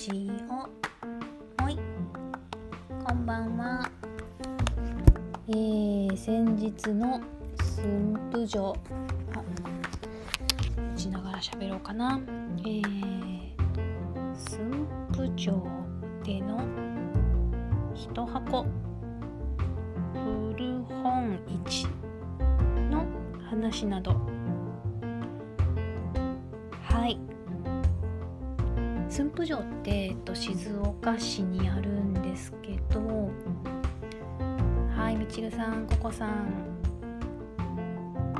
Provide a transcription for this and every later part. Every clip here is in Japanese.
ジオはい。こんばんは。えー、先日の駿府城。あ打ちながら喋ろうかな。えー、駿府城での一箱。古本市の話など。駿府城って、えっと、静岡市にあるんですけどはいみちるさんここさん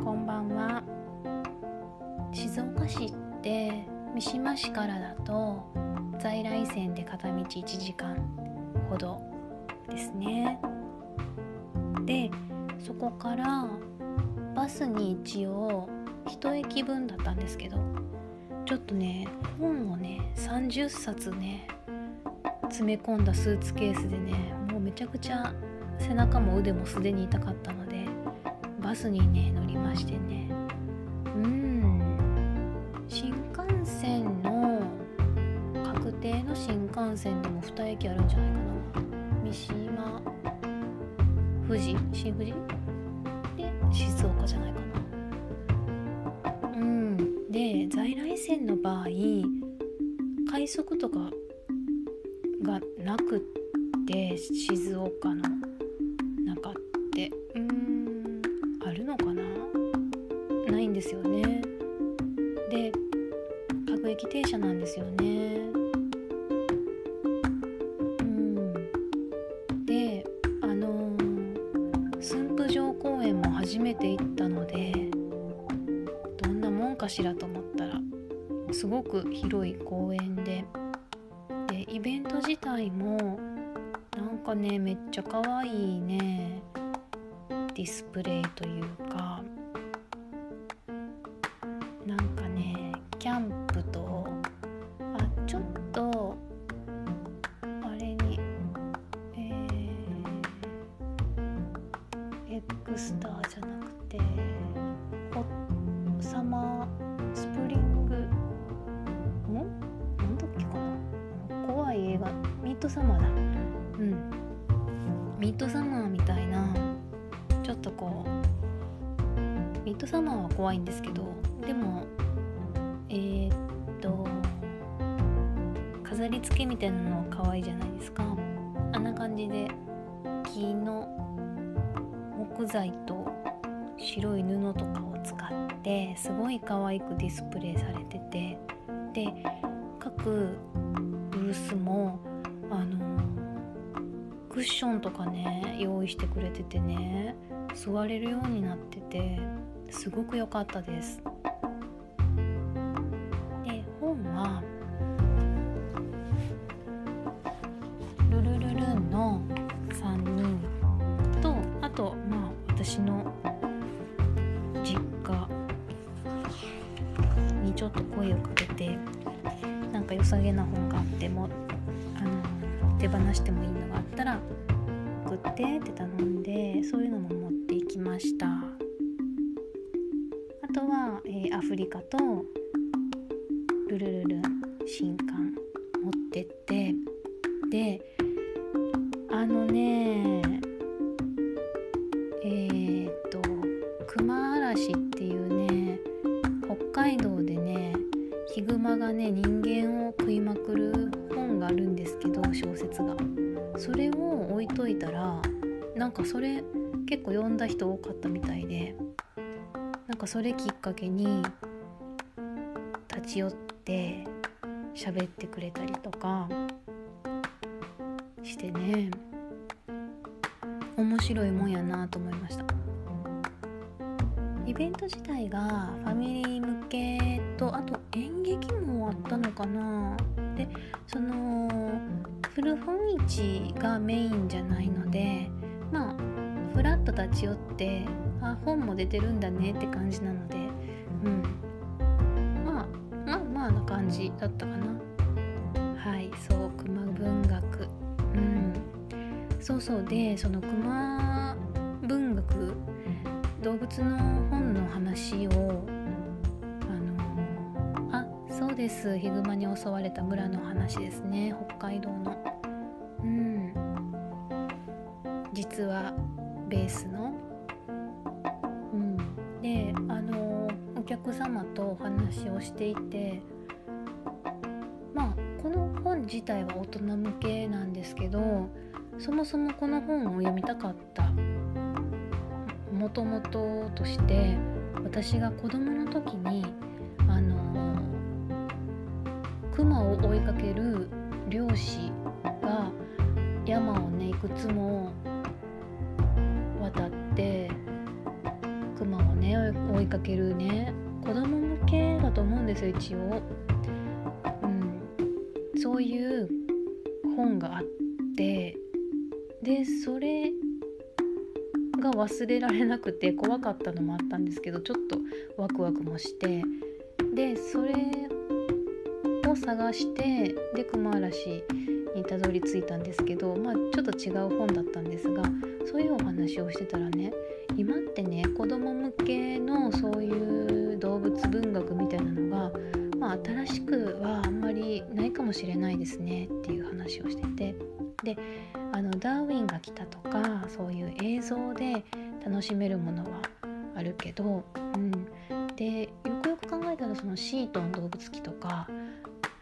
こんばんは。静岡市って三島市からだと在来線で片道1時間ほどですね。でそこからバスに一応1駅分だったんですけどちょっとね本をね30冊ね詰め込んだスーツケースでねもうめちゃくちゃ背中も腕もすでに痛かったのでバスにね乗りましてね。うん。新幹線の確定の新幹線でも2駅あるんじゃないかな。三島富士？新富士？各駅停車なんですよね。うん。であの駿府城公園も初めて行ったのでどんなもんかしらと思ったらすごく広い公園で。でイベント自体もなんかねめっちゃ可愛いねディスプレイというかちょっとこうミッドサマーは怖いんですけどでもえー、っと飾り付けみたいなの可愛いじゃないですか。あんな感じで木の木材と白い布とかを使ってすごい可愛くディスプレイされててで各ブースもあのクッションとかね用意してくれててね。座れるようになっててすごく良かったです。で本はルルルルンの3人とあとまあ私の実家にちょっと声をかけてなんか良さげな本があってもあの手放してもいいのがあったら作ってって頼んでそういうのも持っていきました。あとは、えーアフリカとルルルルン新刊持ってってでそれきっかけに立ち寄って喋ってくれたりとかしてね。面白いもんやなと思いました。イベント自体がファミリー向けとあと演劇もあったのかな。でその古本市がメインじゃないので立ち寄ってあ本も出てるんだねって感じなのでうん。まあまあまあな感じだったかな。はいそう熊文学。うん。そうそう。でその熊文学動物の本の話をあのあそうです。ヒグマに襲われた村の話ですね。北海道の。うん。実はベースの。うん。であのお客様とお話をしていてまあこの本自体は大人向けなんですけどそもそもこの本を読みたかったもともととして私が子供の時にあの熊を追いかける漁師が山をねいくつも追いかけるね。子供向けだと思うんですよ一応、うん、そういう本があって。でそれが忘れられなくて怖かったのもあったんですけどちょっとワクワクもして。でそれを探してで熊嵐たどり着いたんですけど、まあ、ちょっと違う本だったんですがそういうお話をしてたらね今ってね子供向けのそういう動物文学みたいなのが、まあ、新しくはあんまりないかもしれないですねっていう話をしてて。であのダーウィンが来たとかそういう映像で楽しめるものはあるけど、うん、でよくよく考えたらそのシートン動物記とか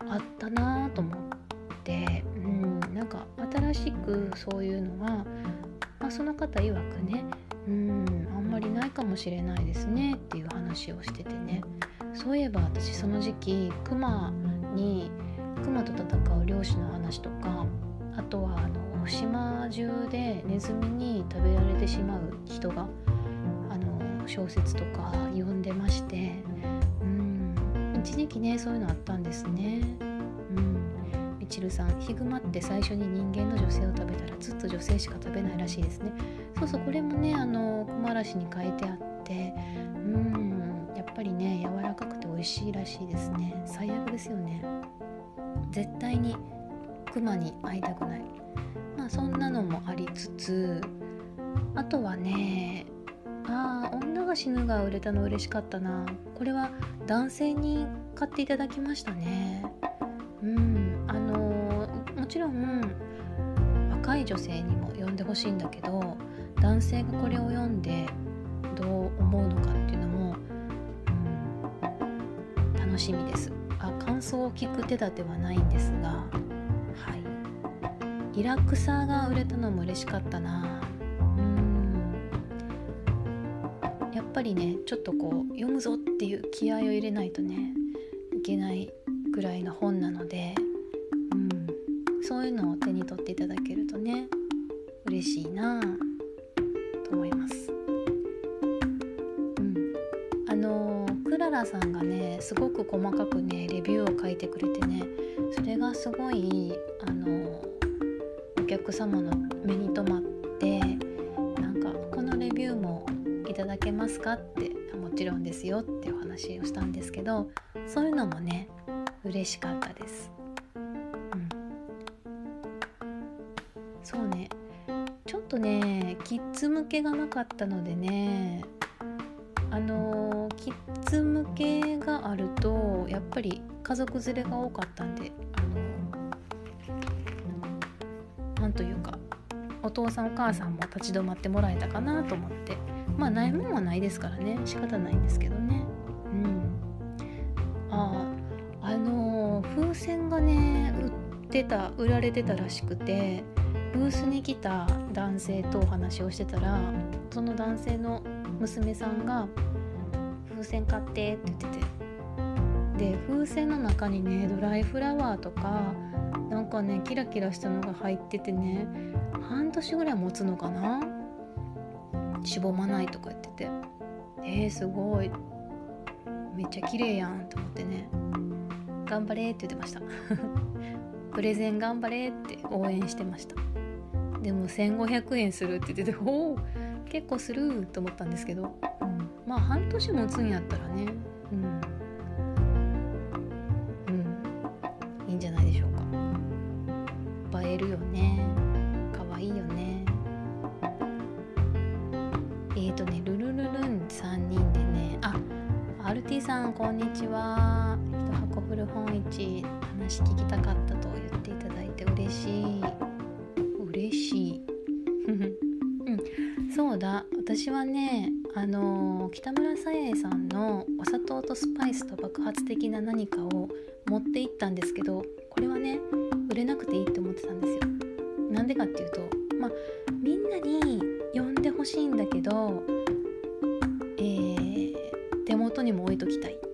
あったなと思って、うん、なんか新しくそういうのは、まあ、その方曰くね、うん、あんまりないかもしれないですねっていう話をしててねそういえば私その時期クマにクマと戦う漁師の話とかあとはあの島中でネズミに食べられてしまう人があの小説とか読んでましてうん一時期ねそういうのあったんですね。うんみちるさんヒグマって最初に人間の女性を食べたらずっと女性しか食べないらしいですね。そうそうこれもねあのクマラシに書いてあってうんやっぱりね柔らかくて美味しいらしいですね。最悪ですよね。絶対にクマに会いたくない。まあそんなのもありつつあとはねああ女が死ぬが売れたの嬉しかったな。これは男性に買っていただきましたね。うん。ちろん若い女性にも読んでほしいんだけど男性がこれを読んでどう思うのかっていうのも、うん、楽しみです。あ感想を聞く手立てはないんですがはい。リラクサーが売れたのも嬉しかったな。うん。やっぱりねちょっとこう読むぞっていう気合を入れないとねいけないぐらいの本なので、そういうのを手に取っていただけるとね嬉しいなと思います。うん、あのクララさんがねすごく細かくねレビューを書いてくれてねそれがすごいあのお客様の目に留まってなんかこのレビューもいただけますかってもちろんですよってお話をしたんですけどそういうのもね嬉しかったです。とねキッズ向けがなかったのでね。あのキッズ向けがあるとやっぱり家族連れが多かったんで何というかお父さんお母さんも立ち止まってもらえたかなと思って。まあないもんはないですからね。仕方ないんですけどね。うん。あああの、風船がね売ってた売られてたらしくてブースに来た男性とお話をしてたらその男性の娘さんが「風船買って」って言ってて。で風船の中にねドライフラワーとかなんかねキラキラしたのが入っててね半年ぐらい持つのかな？しぼまないとか言ってて。えー、すごい。めっちゃ綺麗やんと思ってね。頑張れって言ってました。プレゼン頑張れって応援してました。でも1500円するって言ってて おお結構すると思ったんですけど、うん、まあ半年持つんやったらねうん。うん。いいんじゃないでしょうか。映えるよね。可愛いいよね。えーとねルルルルン3人でねあ RT さんこんにちは。一箱古本市話聞きた私はねあの北村さえさんのお砂糖とスパイスと爆発的な何かを持っていったんですけどこれはね売れなくていいって思ってたんですよ。なんでかっていうとまあみんなに呼んでほしいんだけどえー、手元にも置いときたい。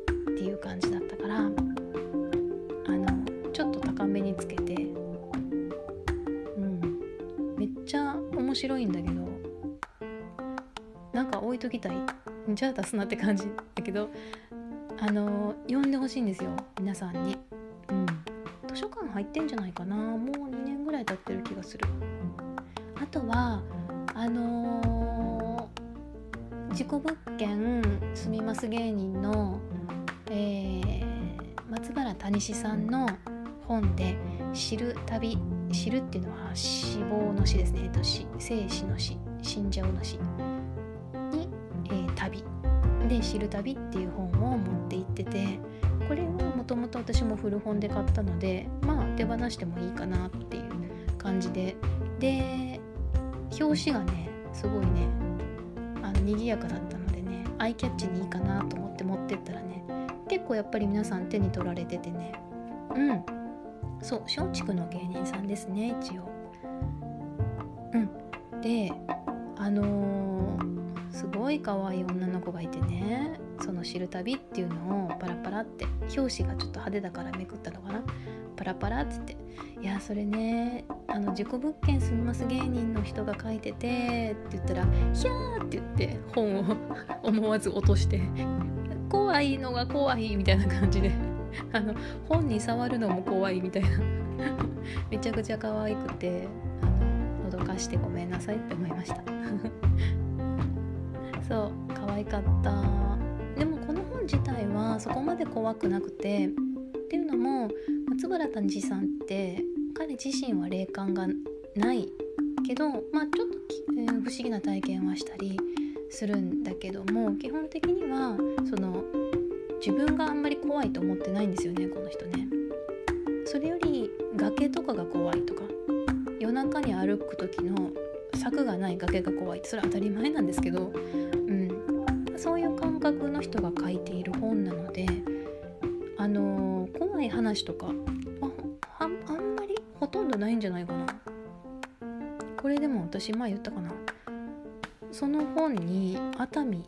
ときたい。じゃあ出すなって感じだけどあの読んでほしいんですよ。皆さんに。うん。図書館入ってんじゃないかな。もう2年ぐらい経ってる気がする。あとはあのー、自己物件住みます芸人の、えー、松原谷志さんの本で「知る旅」知るっていうのは死亡の死ですね、えっと、生死の死死んじゃうの死、で「知る旅」っていう本を持って行っててこれはもともと私も古本で買ったのでまあ手放してもいいかなっていう感じで。で表紙がねすごいねあの賑やかだったのでねアイキャッチにいいかなと思って持ってったらね結構やっぱり皆さん手に取られててね。うん。そう松竹の芸人さんですね一応。うん。であのーすごい可愛い女の子がいてね。その「知る旅」っていうのをパラパラって表紙がちょっと派手だからめくったのかな。パラパラって言って「いやそれねあの事故物件住みます芸人の人が書いてて」って言ったら「ひゃー」って言って本を思わず落として「怖いのが怖い」みたいな感じであの本に触るのも怖いみたいな。めちゃくちゃ可愛くてあの脅かしてごめんなさいって思いました。そう可愛かったでもこの本自体はそこまで怖くなくてっていうのも松原谷次さんって彼自身は霊感がないけどまあちょっと、えー、不思議な体験はしたりするんだけども基本的にはその自分があんまり怖いと思ってないんですよねこの人ね。それより崖とかが怖いとか夜中に歩く時の柵がない崖が怖いってそれは当たり前なんですけど覚の人が書いている本なのであのー、怖い話とかああんまりほとんどないんじゃないかな。これでも私前言ったかな。その本に熱海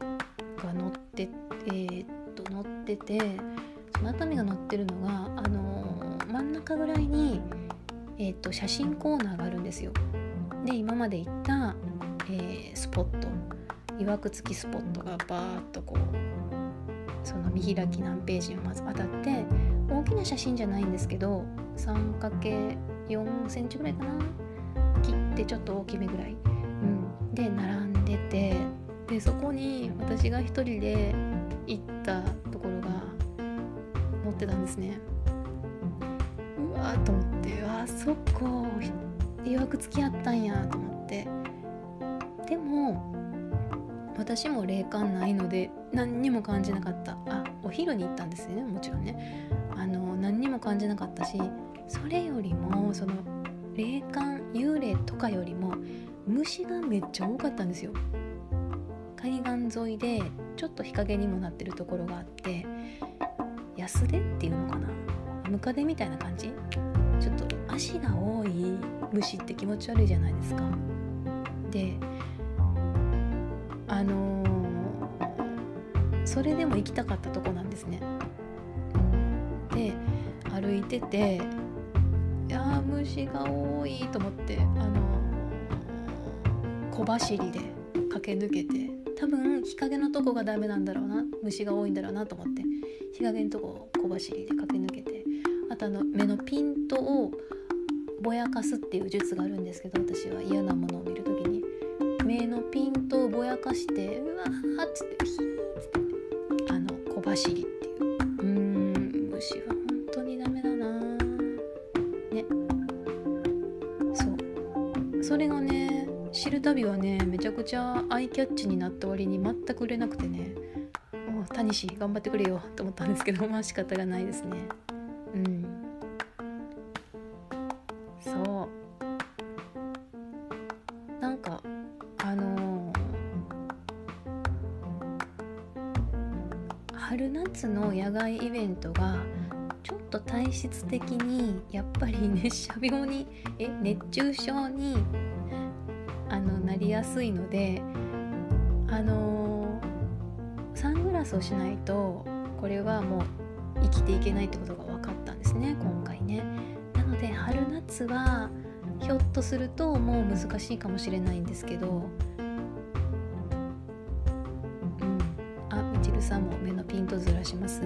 が載ってえー、っと載っててその熱海が載ってるのがあのー、真ん中ぐらいにえー、っと写真コーナーがあるんですよ。で今まで行った、えー、スポット。いわくつきスポットがバーッとこうその見開き何ページをまず当たって大きな写真じゃないんですけど 3×4 センチぐらいかな？切ってちょっと大きめぐらい、うん、で並んでてでそこに私が一人で行ったところが載ってたんですね。うわーと思ってあそこいわくつきあったんやと思って。でも私も霊感ないので何にも感じなかった。あお昼に行ったんですよね。もちろんね。あの何にも感じなかったしそれよりもその霊感幽霊とかよりも虫がめっちゃ多かったんですよ。海岸沿いでちょっと日陰にもなってるところがあって安手っていうのかな。ムカデみたいな感じ。ちょっと足が多い虫って気持ち悪いじゃないですか。であのー、それでも行きたかったとこなんですね。で歩いてていや虫が多いと思ってあのー、小走りで駆け抜けて多分日陰のとこがダメなんだろうな虫が多いんだろうなと思って日陰のとこを小走りで駆け抜けてあとあの目のピントをぼやかすっていう術があるんですけど私は嫌なものかしてうわーっつってヒーっつって。あの小走りっていう。うん虫は本当にダメだなね。そう。それがね知る旅はねめちゃくちゃアイキャッチになった割に全く売れなくてね。もう谷氏頑張ってくれよと思ったんですけどまあ仕方がないですね。うん。質的にやっぱり 熱射病にえ熱中症にあのなりやすいのであのーサングラスをしないとこれはもう生きていけないってことが分かったんですね今回ね。なので春夏はひょっとするともう難しいかもしれないんですけど、うん、あみちるさんも目のピントずらします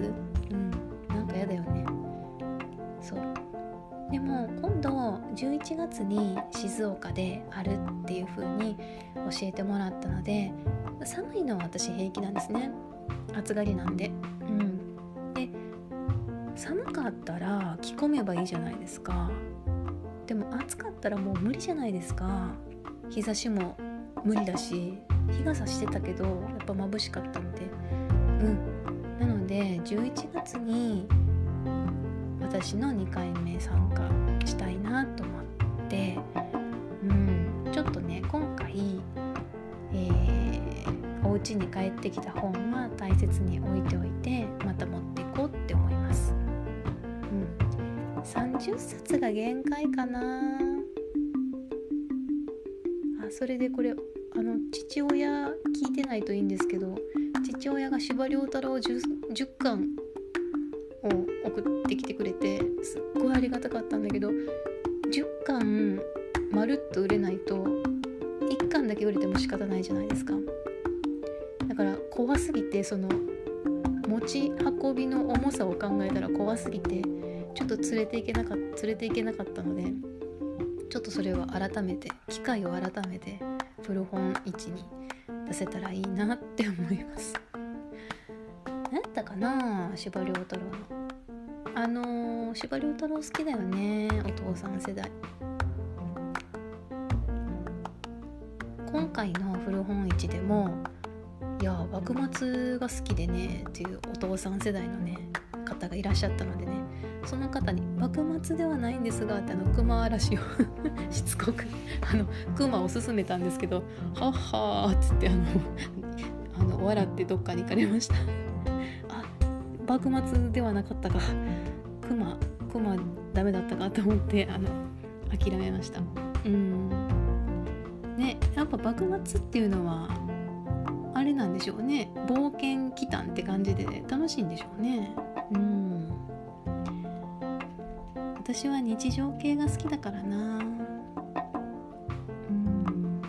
11月に静岡であるっていう風に教えてもらったので寒いのは私平気なんですね。暑がりなんで。うん。で寒かったら着込めばいいじゃないですか。でも暑かったらもう無理じゃないですか。日差しも無理だし日傘してたけどやっぱ眩しかったんで。うん。なので11月に私の2回目参加したいなと家に帰ってきた本は大切に置いておいてまた持っていこうって思います。うん。30冊が限界かな。あそれでこれあの父親聞いてないといいんですけど父親が司馬遼太郎 10, 10巻を送ってきてくれてすっごいありがたかったんだけど10巻まるっと売れないと1巻だけ売れても仕方ないじゃないですか。だから怖すぎてその持ち運びの重さを考えたら怖すぎてちょっと連れていけなかっ連れていけなかったのでちょっとそれは改めて機会を改めて古本市に出せたらいいなって思います。何やったかな司馬太郎の。あの、司馬太郎好きだよねお父さん世代。今回の古本市でもいや幕末が好きでねっていうお父さん世代のね方がいらっしゃったのでねその方に「幕末ではないんですが」ってあの熊嵐を しつこくあの熊を勧めたんですけど「はっはー」っつってあのあの笑ってどっかに行かれました。あ幕末ではなかったか。熊熊ダメだったかと思ってあの諦めました。うん。ねやっぱ幕末っていうのはれなんでしょうね。冒険祈祷って感じで、楽しいんでしょうね。うん。私は日常系が好きだからな。うん。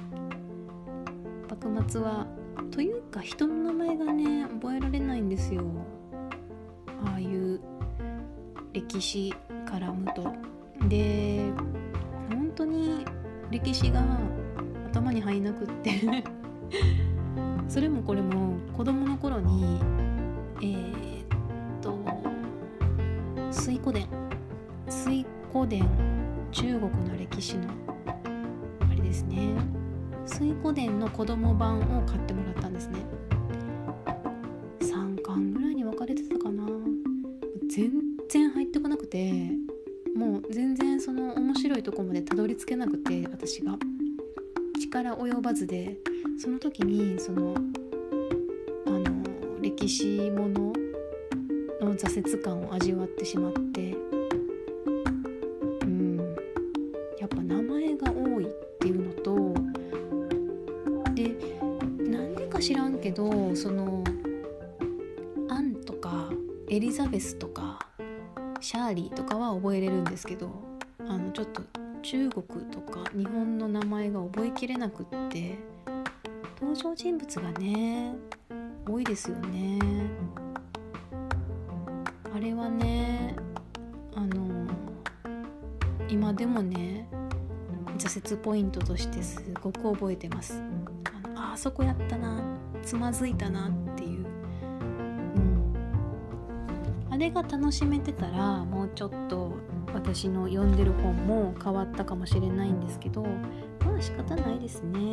幕末はというか人の名前がね覚えられないんですよ。ああいう歴史絡むと。で本当に歴史が頭に入んなくって。それもこれも子供の頃にえー、っと水古伝水古伝中国の歴史のあれですね。水古伝の子供版を買ってもらったんですね。3巻ぐらいに分かれてたかな。全然入ってこなくてもう全然その面白いとこまでたどり着けなくて私が。力及ばずで。その時にそのあの歴史ものの挫折感を味わってしまってうんやっぱ名前が多いっていうのとでなんでか知らんけどそのアンとかエリザベスとかシャーリーとかは覚えれるんですけどあのちょっと中国とか日本の名前が覚えきれなくって登場人物がね多いですよね。あれはねあの今でもね挫折ポイントとしてすごく覚えてます。あのあそこやったなつまずいたなっていう。うん。あれが楽しめてたらもうちょっと私の読んでる本も変わったかもしれないんですけどまあ仕方ないですね。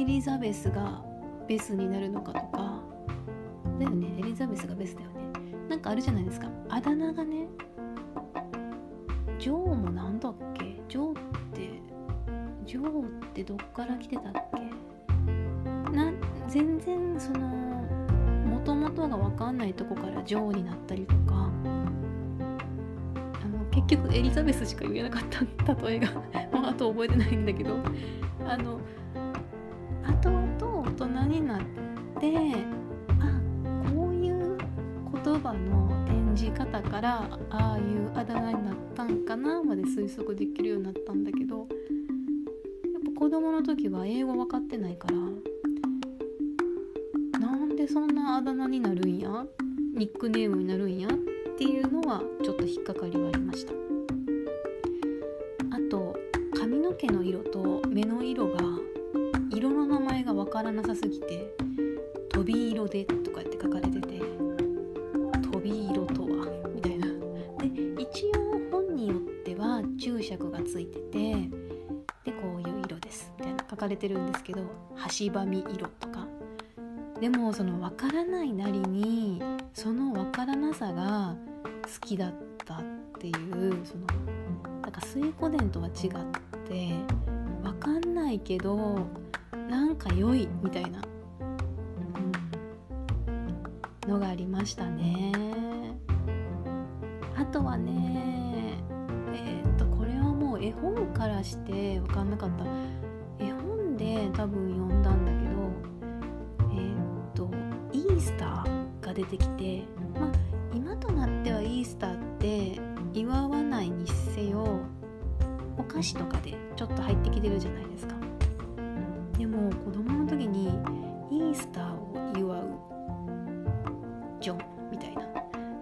エリザベスがベスになるのかとか。だよね。エリザベスがベスだよね。なんかあるじゃないですか。あだ名がねジョーもなんだっけ？ジョーってジョーってどっから来てたっけ？な全然そのもともとが分かんないとこからジョーになったりとか。あの結局エリザベスしか言えなかった。例えが。もうあと覚えてないんだけど。あのになってあこういう言葉の展示方からああいうあだ名になったんかなまで推測できるようになったんだけどやっぱ子供の時は英語分かってないからなんでそんなあだ名になるんや？ニックネームになるんやっていうのはちょっと引っかかりはありました。あと髪の毛の色と目の色が色の名前が分からなさすぎて「飛び色で」とかって書かれてて飛び色とはみたいな。で一応本によっては注釈がついててでこういう色ですみたいな書かれてるんですけど「はしばみ色」とか。でもその分からないなりにその分からなさが好きだったっていうそのなんか水湖伝とは違って分かんないけどなんか良いみたいな、のがありましたね。あとはねえー、っとこれはもう絵本からして分かんなかった。絵本で多分読んだんだけどえー、っとイースターが出てきてまあ今となってはイースターって祝わないにせよお菓子とかでちょっと入ってきてるじゃないですか。でも子供の時にイースターを祝うジョンみたいな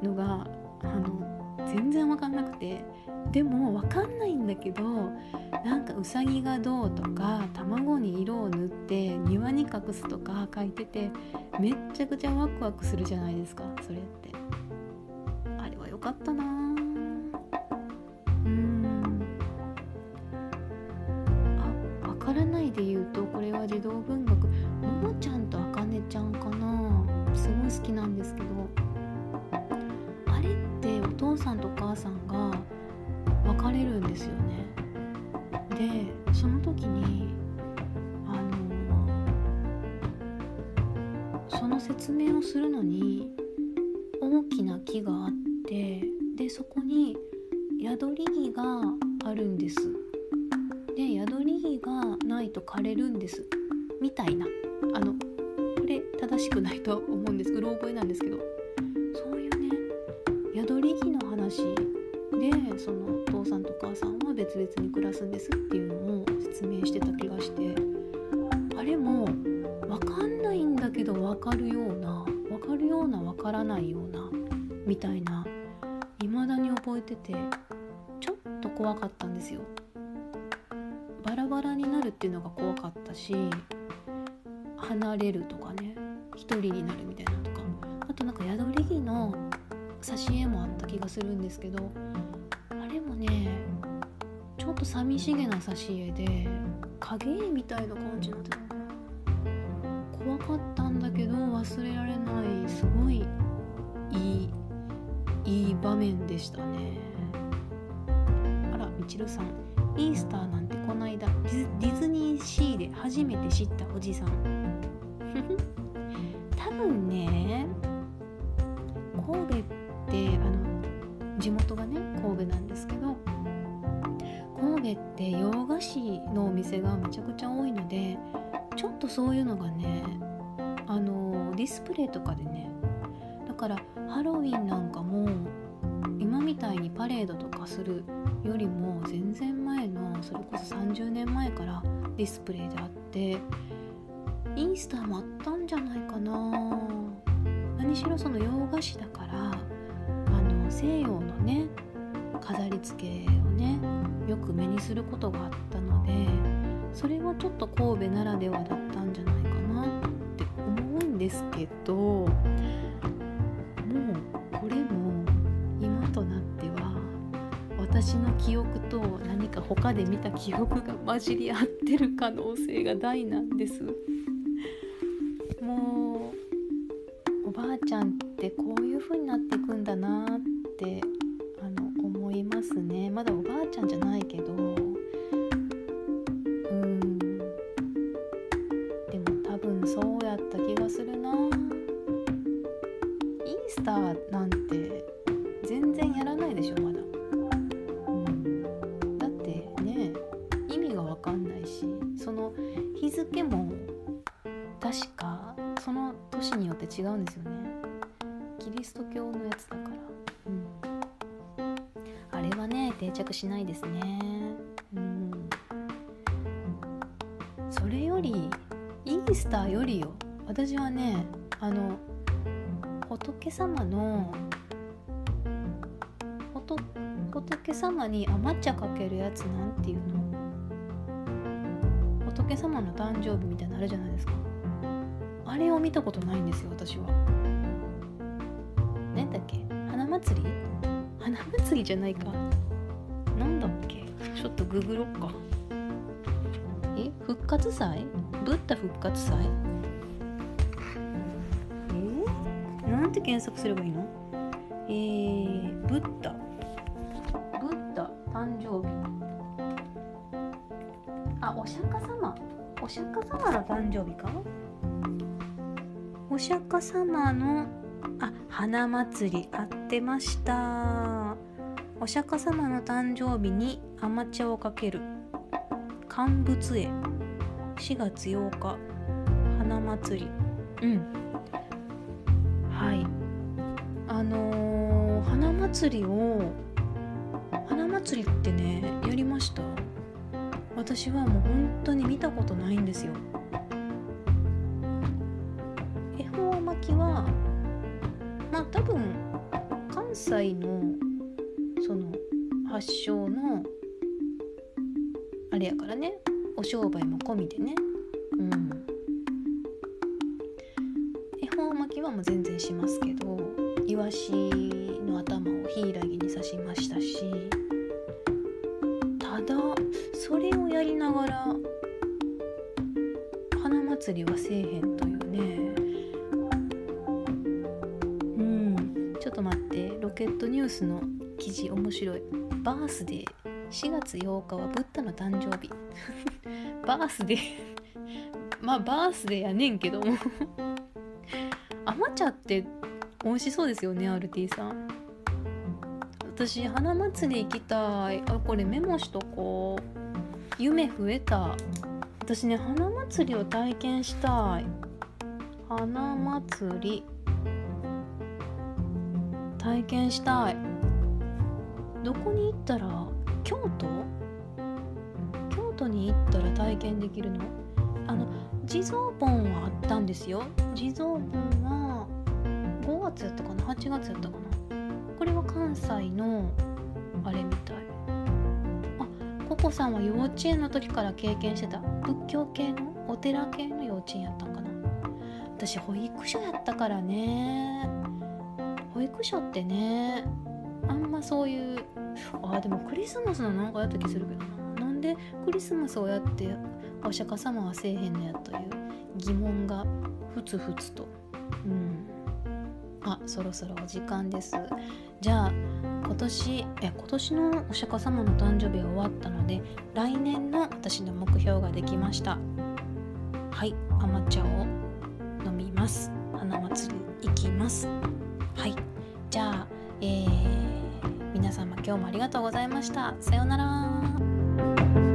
のがあの全然分かんなくてでも分かんないんだけどなんかうさぎがどうとか卵に色を塗って庭に隠すとか書いててめっちゃくちゃワクワクするじゃないですかそれって。あれは良かったな児童文学。ももちゃんとあかねちゃんかな。すごい好きなんですけど。あれってお父さんとお母さんが別れるんですよね。でその時にあのその説明をするのに大きな木があってでそこに宿り木があるんです。で宿り木がないと枯れるんです。みたいな。あのこれ正しくないと思うんです。うろ覚えなんですけど。そういうね宿り木の話でそのお父さんとお母さんは別々に暮らすんですっていうのを説明してた気がして。あれも分かんないんだけど分かるような分かるような分からないようなみたいな未だに覚えててちょっと怖かったんですよ。バラバラになるっていうのが怖かったし離れるとかね一人になるみたいなとか。あとなんか宿り木の挿絵もあった気がするんですけどあれもねちょっと寂しげな挿絵で影絵みたいな感じになってた怖かったんだけど忘れられないすごいいいいい場面でしたね。あらみちるさん。イースターなんてこの間ディズニーシーで初めて知ったおじさん。分ね神戸ってあの地元がね神戸なんですけど神戸って洋菓子のお店がめちゃくちゃ多いのでちょっとそういうのがねあのディスプレイとかでねだからハロウィンなんかも今みたいにパレードとかするよりも全然前のそれこそ30年前からディスプレイであってインスタもあったんじゃないかな。何しろその洋菓子だからあの西洋のね飾り付けをねよく目にすることがあったのでそれはちょっと神戸ならではだったんじゃないかなって思うんですけどもうこれも今となっては私の記憶と何か他で見た記憶が混じり合ってる可能性が大なんです。その年によって違うんですよね。キリスト教のやつだから。うん。あれはね定着しないですね。うん。それよりイースターよりよ。私はねあの仏様の仏様に甘茶かけるやつなんていうの。仏様の誕生日みたいなのあるじゃないですか。れを見たことないんですよ私は。何だっけ？花祭り？花祭りじゃないか。なんだっけ？ちょっとググろっか。え？復活祭？ブッダ復活祭？え？なんて検索すればいいの？えー、ブッダ。ブッダ誕生日。あお釈迦様。お釈迦様の誕生日か？お釈迦様のあ花祭り合ってました。お釈迦様の誕生日に甘茶をかける。乾物園。4月8日。花祭り。うん。はい。あのー、花祭りを花祭りってねやりました。私はもう本当に見たことないんですよ。関西のその発祥のあれやからねお商売も込みでね。うん。恵方巻きはもう全然しますけどイワシの頭をヒイラギに刺しましたしただそれをやりながら花祭りはせえへんというケットニュースの記事面白い。バースデー。4月8日はブッダの誕生日。バースデー。まあバースデーやねんけども。甘茶って美味しそうですよね RT さん。私花祭り行きたい。あこれメモしとこう。夢増えた。私ね花祭りを体験したい。花祭り。体験したい。どこに行ったら京都？京都に行ったら体験できるの？あの地蔵盆はあったんですよ。地蔵盆は5月やったかな？8月やったかな？これは関西のあれみたい。あココさんは幼稚園の時から経験してた？仏教系の？お寺系の幼稚園やったんかな？私保育所やったからね。保育所ってねあんまそういうあでもクリスマスのなんかやった気するけどな。なんでクリスマスをやってお釈迦様はせえへんのやという疑問がふつふつと。うん。あそろそろお時間です。じゃあ今年え今年のお釈迦様の誕生日は終わったので来年の私の目標ができました。はい。甘茶を飲みます。花祭り行きます。はい。じゃあえー、皆様今日もありがとうございました。さようなら。